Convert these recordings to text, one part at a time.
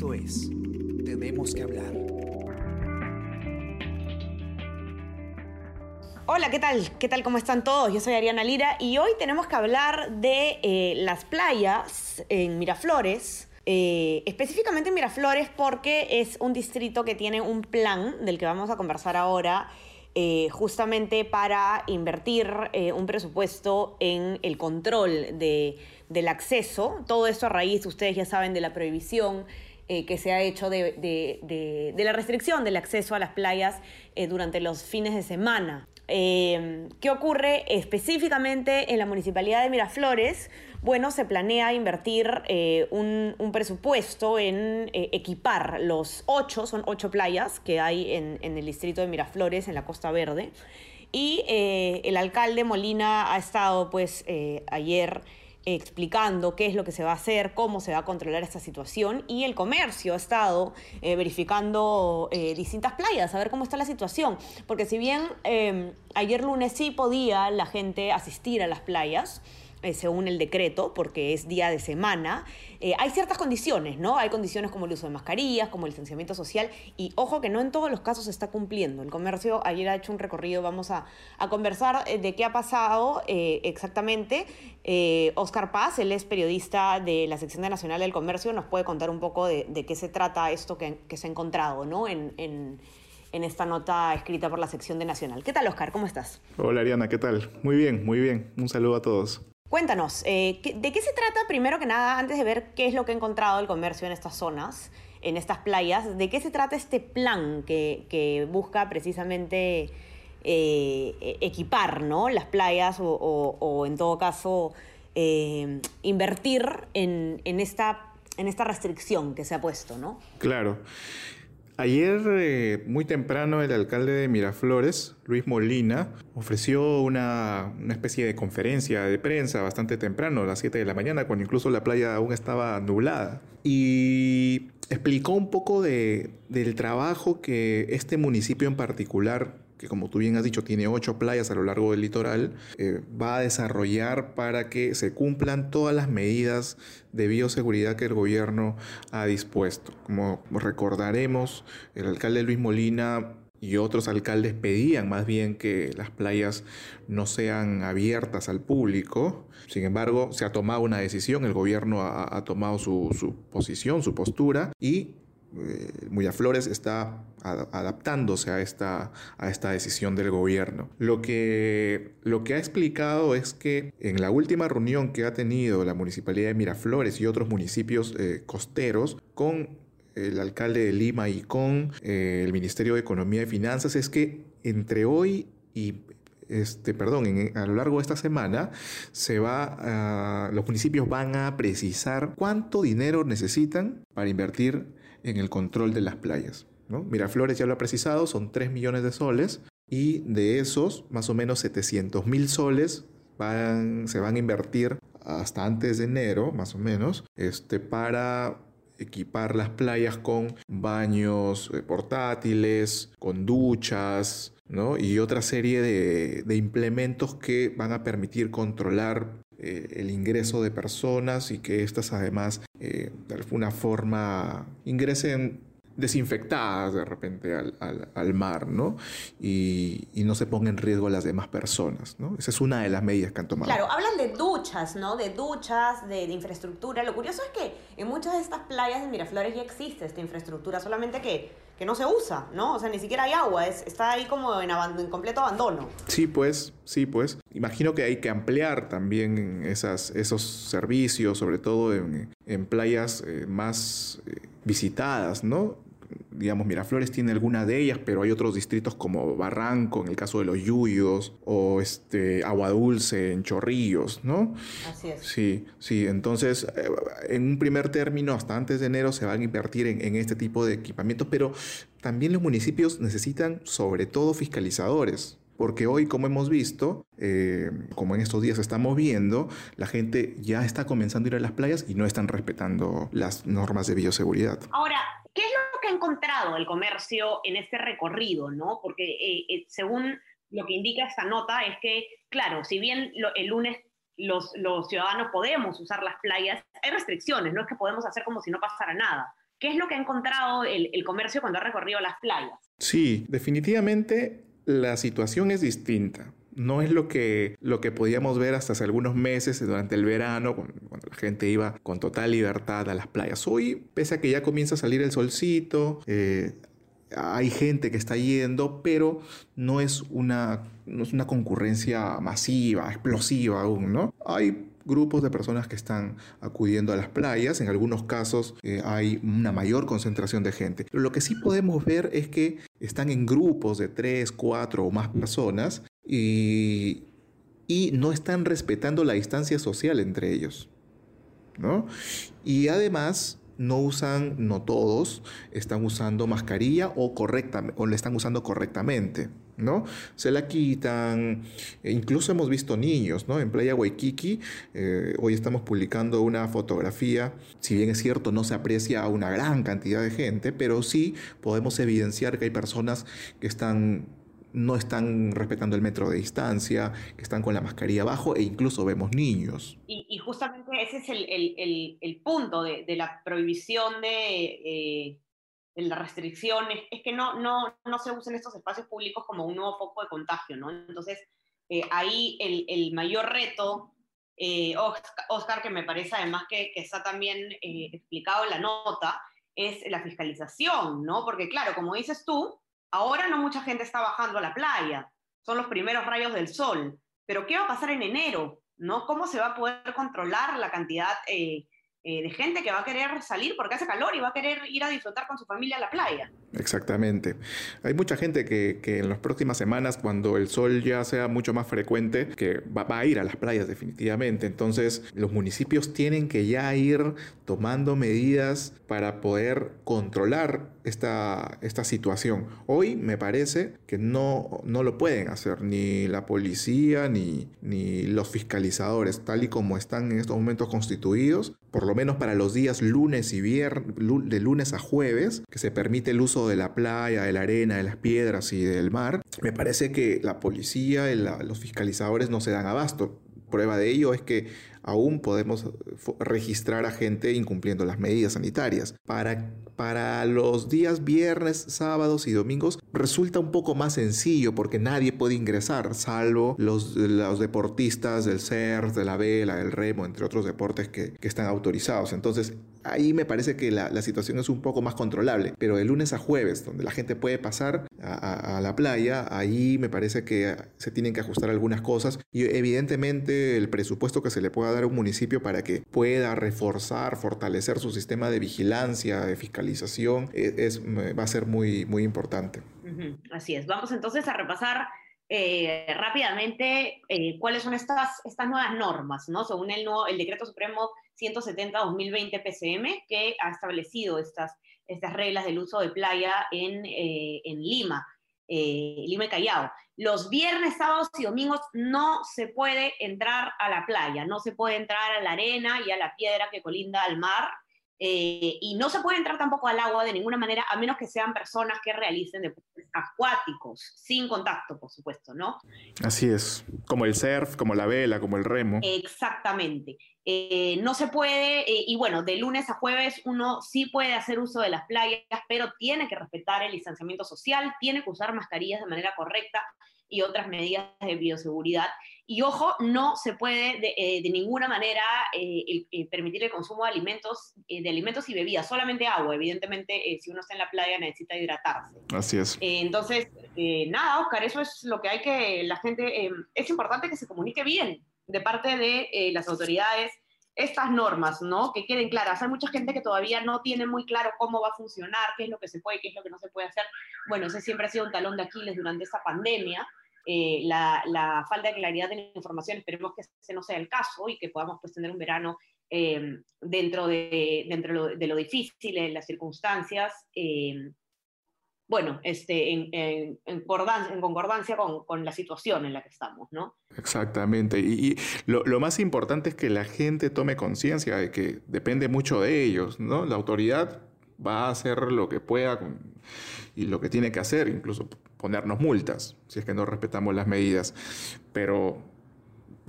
Esto es Tenemos que hablar. Hola, ¿qué tal? ¿Qué tal? ¿Cómo están todos? Yo soy Ariana Lira y hoy tenemos que hablar de eh, las playas en Miraflores. eh, específicamente en Miraflores porque es un distrito que tiene un plan del que vamos a conversar ahora eh, justamente para invertir un presupuesto en el control de, del acceso. Todo esto a raíz, ustedes ya saben, de la prohibición eh, que se ha hecho de, de- de- la restricción del acceso a las playas eh, durante los fines de semana. Eh, ¿Qué ocurre específicamente en la municipalidad de Miraflores? Bueno, se planea invertir eh, un, un presupuesto en equipar los ocho, son ocho playas que hay en, en el distrito de Miraflores, en la Costa Verde. Y el alcalde Molina ha estado, pues, ayer explicando qué es lo que se va a hacer, cómo se va a controlar esta situación y el comercio ha estado eh, verificando eh, distintas playas, a ver cómo está la situación, porque si bien eh, ayer lunes sí podía la gente asistir a las playas, eh, según el decreto, porque es día de semana, eh, hay ciertas condiciones, ¿no? Hay condiciones como el uso de mascarillas, como el distanciamiento social, y ojo que no en todos los casos se está cumpliendo. El comercio ayer ha hecho un recorrido, vamos a, a conversar eh, de qué ha pasado exactamente. Oscar Paz, él es periodista de la sección de Nacional del Comercio, nos puede contar un poco de, de qué se trata esto que, que se ha encontrado, ¿no? En, en- en esta nota escrita por la sección de Nacional. ¿Qué tal, Oscar? ¿Cómo estás? Hola Ariana, ¿qué tal? Muy bien, muy bien. Un saludo a todos. Cuéntanos, eh, ¿qué- ¿de qué se trata primero que nada, antes de ver qué es lo que ha encontrado el comercio en estas zonas, en estas playas? ¿De qué se trata este plan que, busca precisamente eh, equipar ¿no? las playas o, en todo caso eh, invertir en, en esta, en esta restricción que se ha puesto? ¿no? Claro. Ayer, eh, muy temprano, el alcalde de Miraflores, Luis Molina, ofreció una, una especie de conferencia de prensa bastante temprano, a las 7 de la mañana, cuando incluso la playa aún estaba nublada. Y explicó un poco de- del trabajo que este municipio en particular que como tú bien has dicho tiene ocho playas a lo largo del litoral, eh, va a desarrollar para que se cumplan todas las medidas de bioseguridad que el gobierno ha dispuesto. Como recordaremos, el alcalde Luis Molina y otros alcaldes pedían más bien que las playas no sean abiertas al público. Sin embargo, se ha tomado una decisión, el gobierno ha, ha tomado su, su posición, su postura y eh, Miraflores está adaptándose a esta, a esta decisión del gobierno. Lo que, lo que ha explicado es que en la última reunión que ha tenido la Municipalidad de Miraflores y otros municipios eh, costeros con el alcalde de Lima y con eh, el Ministerio de Economía y Finanzas es que entre hoy y este, perdón, a lo largo de esta semana se va los municipios van a precisar cuánto dinero necesitan para invertir en el control de las playas. Miraflores ya lo ha precisado, son 3 millones de soles y de esos, más o menos 700 mil soles van, se van a invertir hasta antes de enero, más o menos, este, para equipar las playas con baños eh, portátiles, con duchas, ¿no? Y otra serie de, implementos que van a permitir controlar eh, el ingreso de personas y que éstas además eh, de alguna forma ingresen desinfectadas de repente al, al- al mar, ¿no? Y, y no se ponga en riesgo a las demás personas, ¿no? Esa es una de las medidas que han tomado. Claro, hablan de duchas, ¿no? De duchas, de, de infraestructura. Lo curioso es que en muchas de estas playas de Miraflores ya existe esta infraestructura, solamente que, que no se usa, ¿no? O sea, ni siquiera hay agua, es, está ahí como en completo abandono. Sí, pues, sí, pues. Imagino que hay que ampliar también esas, esos servicios, sobre todo en, en playas eh, más eh, visitadas, ¿no? Digamos, Miraflores tiene alguna de ellas, pero hay otros distritos como Barranco, en el caso de los Yuyos, o este, Agua Dulce, en Chorrillos, ¿no? Así es. Sí, sí. Entonces, eh, en un primer término, hasta antes de enero, se van a invertir en, en este tipo de equipamientos, pero también los municipios necesitan, sobre todo, fiscalizadores. Porque hoy, como hemos visto, eh, como en estos días estamos viendo, la gente ya está comenzando a ir a las playas y no están respetando las normas de bioseguridad. Ahora, ¿qué es lo que ha encontrado el comercio en este recorrido, no? Porque eh, eh, según lo que indica esta nota es que, claro, si bien lo- el lunes los, los ciudadanos podemos usar las playas, hay restricciones, no es que podemos hacer como si no pasara nada. ¿Qué es lo que ha encontrado el, el comercio cuando ha recorrido las playas? Sí, definitivamente la situación es distinta. No es lo que, lo que podíamos ver hasta hace algunos meses durante el verano, cuando, la gente iba con total libertad a las playas. Hoy, pese a que ya comienza a salir el solcito, eh, hay gente que está yendo, pero no es una, no es una concurrencia masiva, explosiva aún, ¿no? Hay grupos de personas que están acudiendo a las playas. En algunos casos eh, hay una mayor concentración de gente. Pero lo que sí podemos ver es que están en grupos de tres, cuatro o más personas y, y no están respetando la distancia social entre ellos. ¿no? Y además no usan, no todos, están usando mascarilla o, correctamente, o están usando correctamente. ¿no? Se la quitan, e incluso hemos visto niños, ¿no? En Playa Waikiki, eh, hoy estamos publicando una fotografía, si bien es cierto no se aprecia a una gran cantidad de gente, pero sí podemos evidenciar que hay personas que están no están respetando el metro de distancia, que están con la mascarilla abajo e incluso vemos niños. Y, justamente ese es el, punto de, la prohibición de, eh, de la restricción, es, que no, no, no se usen estos espacios públicos como un nuevo foco de contagio, ¿no? Entonces, eh, ahí el, mayor reto, eh, Oscar, que me parece además que, que está también explicado en la nota, es la fiscalización, ¿no? Porque claro, como dices tú, Ahora no mucha gente está bajando a la playa, son los primeros rayos del sol, pero ¿qué va a pasar en enero? ¿no? ¿Cómo se va a poder controlar la cantidad eh, eh, de gente que va a querer salir porque hace calor y va a querer ir a disfrutar con su familia a la playa. Exactamente. Hay mucha gente que, que en las próximas semanas, cuando el sol ya sea mucho más frecuente, que va, a ir a las playas definitivamente. Entonces, los municipios tienen que ya ir tomando medidas para poder controlar esta, esta situación. Hoy me parece que no, no lo pueden hacer ni la policía ni, ni los fiscalizadores, tal y como están en estos momentos constituidos por lo menos para los días lunes y viernes, de lunes a jueves, que se permite el uso de la playa, de la arena, de las piedras y del mar, me parece que la policía y los fiscalizadores no se dan abasto. Prueba de ello es que aún podemos registrar a gente incumpliendo las medidas sanitarias. Para, para los días viernes, sábados y domingos resulta un poco más sencillo porque nadie puede ingresar, salvo los, los deportistas del surf, de la vela, del remo, entre otros deportes que, que están autorizados. Entonces, ahí me parece que la, situación es un poco más controlable. Pero de lunes a jueves, donde la gente puede pasar a, a, la playa, ahí me parece que se tienen que ajustar algunas cosas y evidentemente el presupuesto que se le pueda dar a un municipio para que pueda reforzar, fortalecer su sistema de vigilancia, de fiscalización, e, es, va a ser muy, muy importante. Así es. Vamos entonces a repasar eh, rápidamente eh, cuáles son estas, estas nuevas normas, ¿no? Según el, nuevo, el Decreto Supremo 170-2020 PCM, que ha establecido estas, estas reglas del uso de playa en, eh, en Lima, Lima y Callao. Los viernes, sábados y domingos no se puede entrar a la playa, no se puede entrar a la arena y a la piedra que colinda al mar, eh, y no se puede entrar tampoco al agua de ninguna manera, a menos que sean personas que realicen acuáticos, sin contacto, por supuesto, ¿no? Así es, como el surf, como la vela, como el remo. Exactamente. Eh, no se puede, eh, y bueno, de lunes a jueves uno sí puede hacer uso de las playas, pero tiene que respetar el distanciamiento social, tiene que usar mascarillas de manera correcta y otras medidas de bioseguridad. Y ojo, no se puede de, eh, ninguna manera eh, permitir el consumo de alimentos, eh, de alimentos y bebidas, solamente agua. Evidentemente, si uno está en la playa necesita hidratarse. Así es. entonces, nada, Oscar, eso es lo que hay que, la gente, es importante que se comunique bien de parte de las autoridades estas normas, ¿no? Que queden claras. Hay mucha gente que todavía no tiene muy claro cómo va a funcionar, qué es lo que se puede, qué es lo que no se puede hacer. Bueno, ese siempre ha sido un talón de Aquiles durante esta pandemia. Eh, la, falta de claridad de la información, esperemos que ese no sea el caso y que podamos pues, tener un verano eh, dentro, de, dentro de lo difícil, de las circunstancias, eh, bueno, este, en, concordancia con, la situación en la que estamos, ¿no? Exactamente. Y, lo, lo, más importante es que la gente tome conciencia de que depende mucho de ellos, ¿no? La autoridad va a hacer lo que pueda y lo que tiene que hacer, incluso ponernos multas si es que no respetamos las medidas. Pero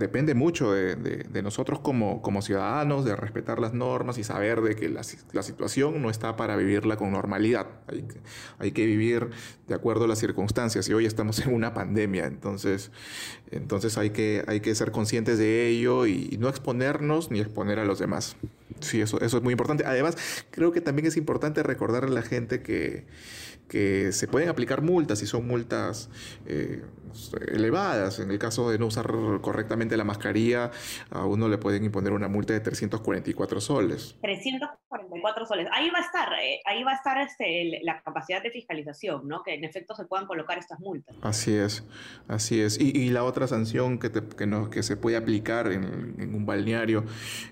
depende mucho de, nosotros como, como, ciudadanos, de respetar las normas y saber de que la, situación no está para vivirla con normalidad. Hay, hay, que vivir de acuerdo a las circunstancias y hoy estamos en una pandemia, entonces, entonces hay, que, hay que ser conscientes de ello y, no exponernos ni exponer a los demás. Sí, eso, eso es muy importante. Además, creo que también es importante recordar a la gente que que se pueden aplicar multas y son multas eh, elevadas. En el caso de no usar correctamente la mascarilla, a uno le pueden imponer una multa de 344 soles. 344 soles. Ahí va a estar, eh, ahí va a estar este, la capacidad de fiscalización, ¿no? Que en efecto se puedan colocar estas multas. Así es, así es. Y, la otra sanción que, que, no, que se puede aplicar en, un balneario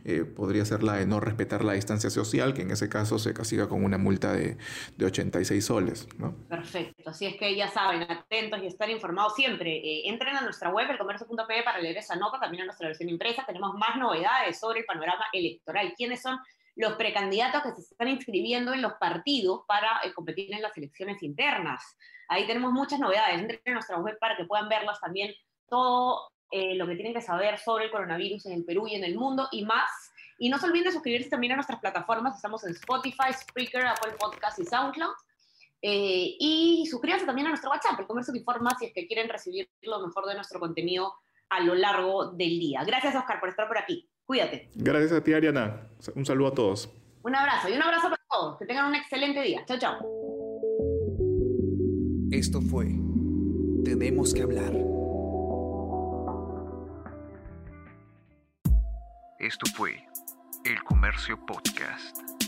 eh, podría ser la de no respetar la distancia social, que en ese caso se castiga con una multa de, de 86 soles. Perfecto, así es que ya saben, atentos y estar informados siempre. Eh, entren a nuestra web, elcomercio.pe, para leer esa también a nuestra versión impresa. Tenemos más novedades sobre el panorama electoral. ¿Quiénes son los precandidatos que se están inscribiendo en los partidos para eh, competir en las elecciones internas? Ahí tenemos muchas novedades. Entren a nuestra web para que puedan verlas también todo eh, lo que tienen que saber sobre el coronavirus en el Perú y en el mundo y más. Y no se olviden de suscribirse también a nuestras plataformas. Estamos en Spotify, Spreaker, Apple Podcast y SoundCloud. Eh, y suscríbanse también a nuestro WhatsApp, el Comercio te informa si es que quieren recibir lo mejor de nuestro contenido a lo largo del día. Gracias, Oscar, por estar por aquí. Cuídate. Gracias a ti, Ariana. Un saludo a todos. Un abrazo y un abrazo para todos. Que tengan un excelente día. Chao, chao. Esto fue Tenemos que hablar. Esto fue El Comercio Podcast.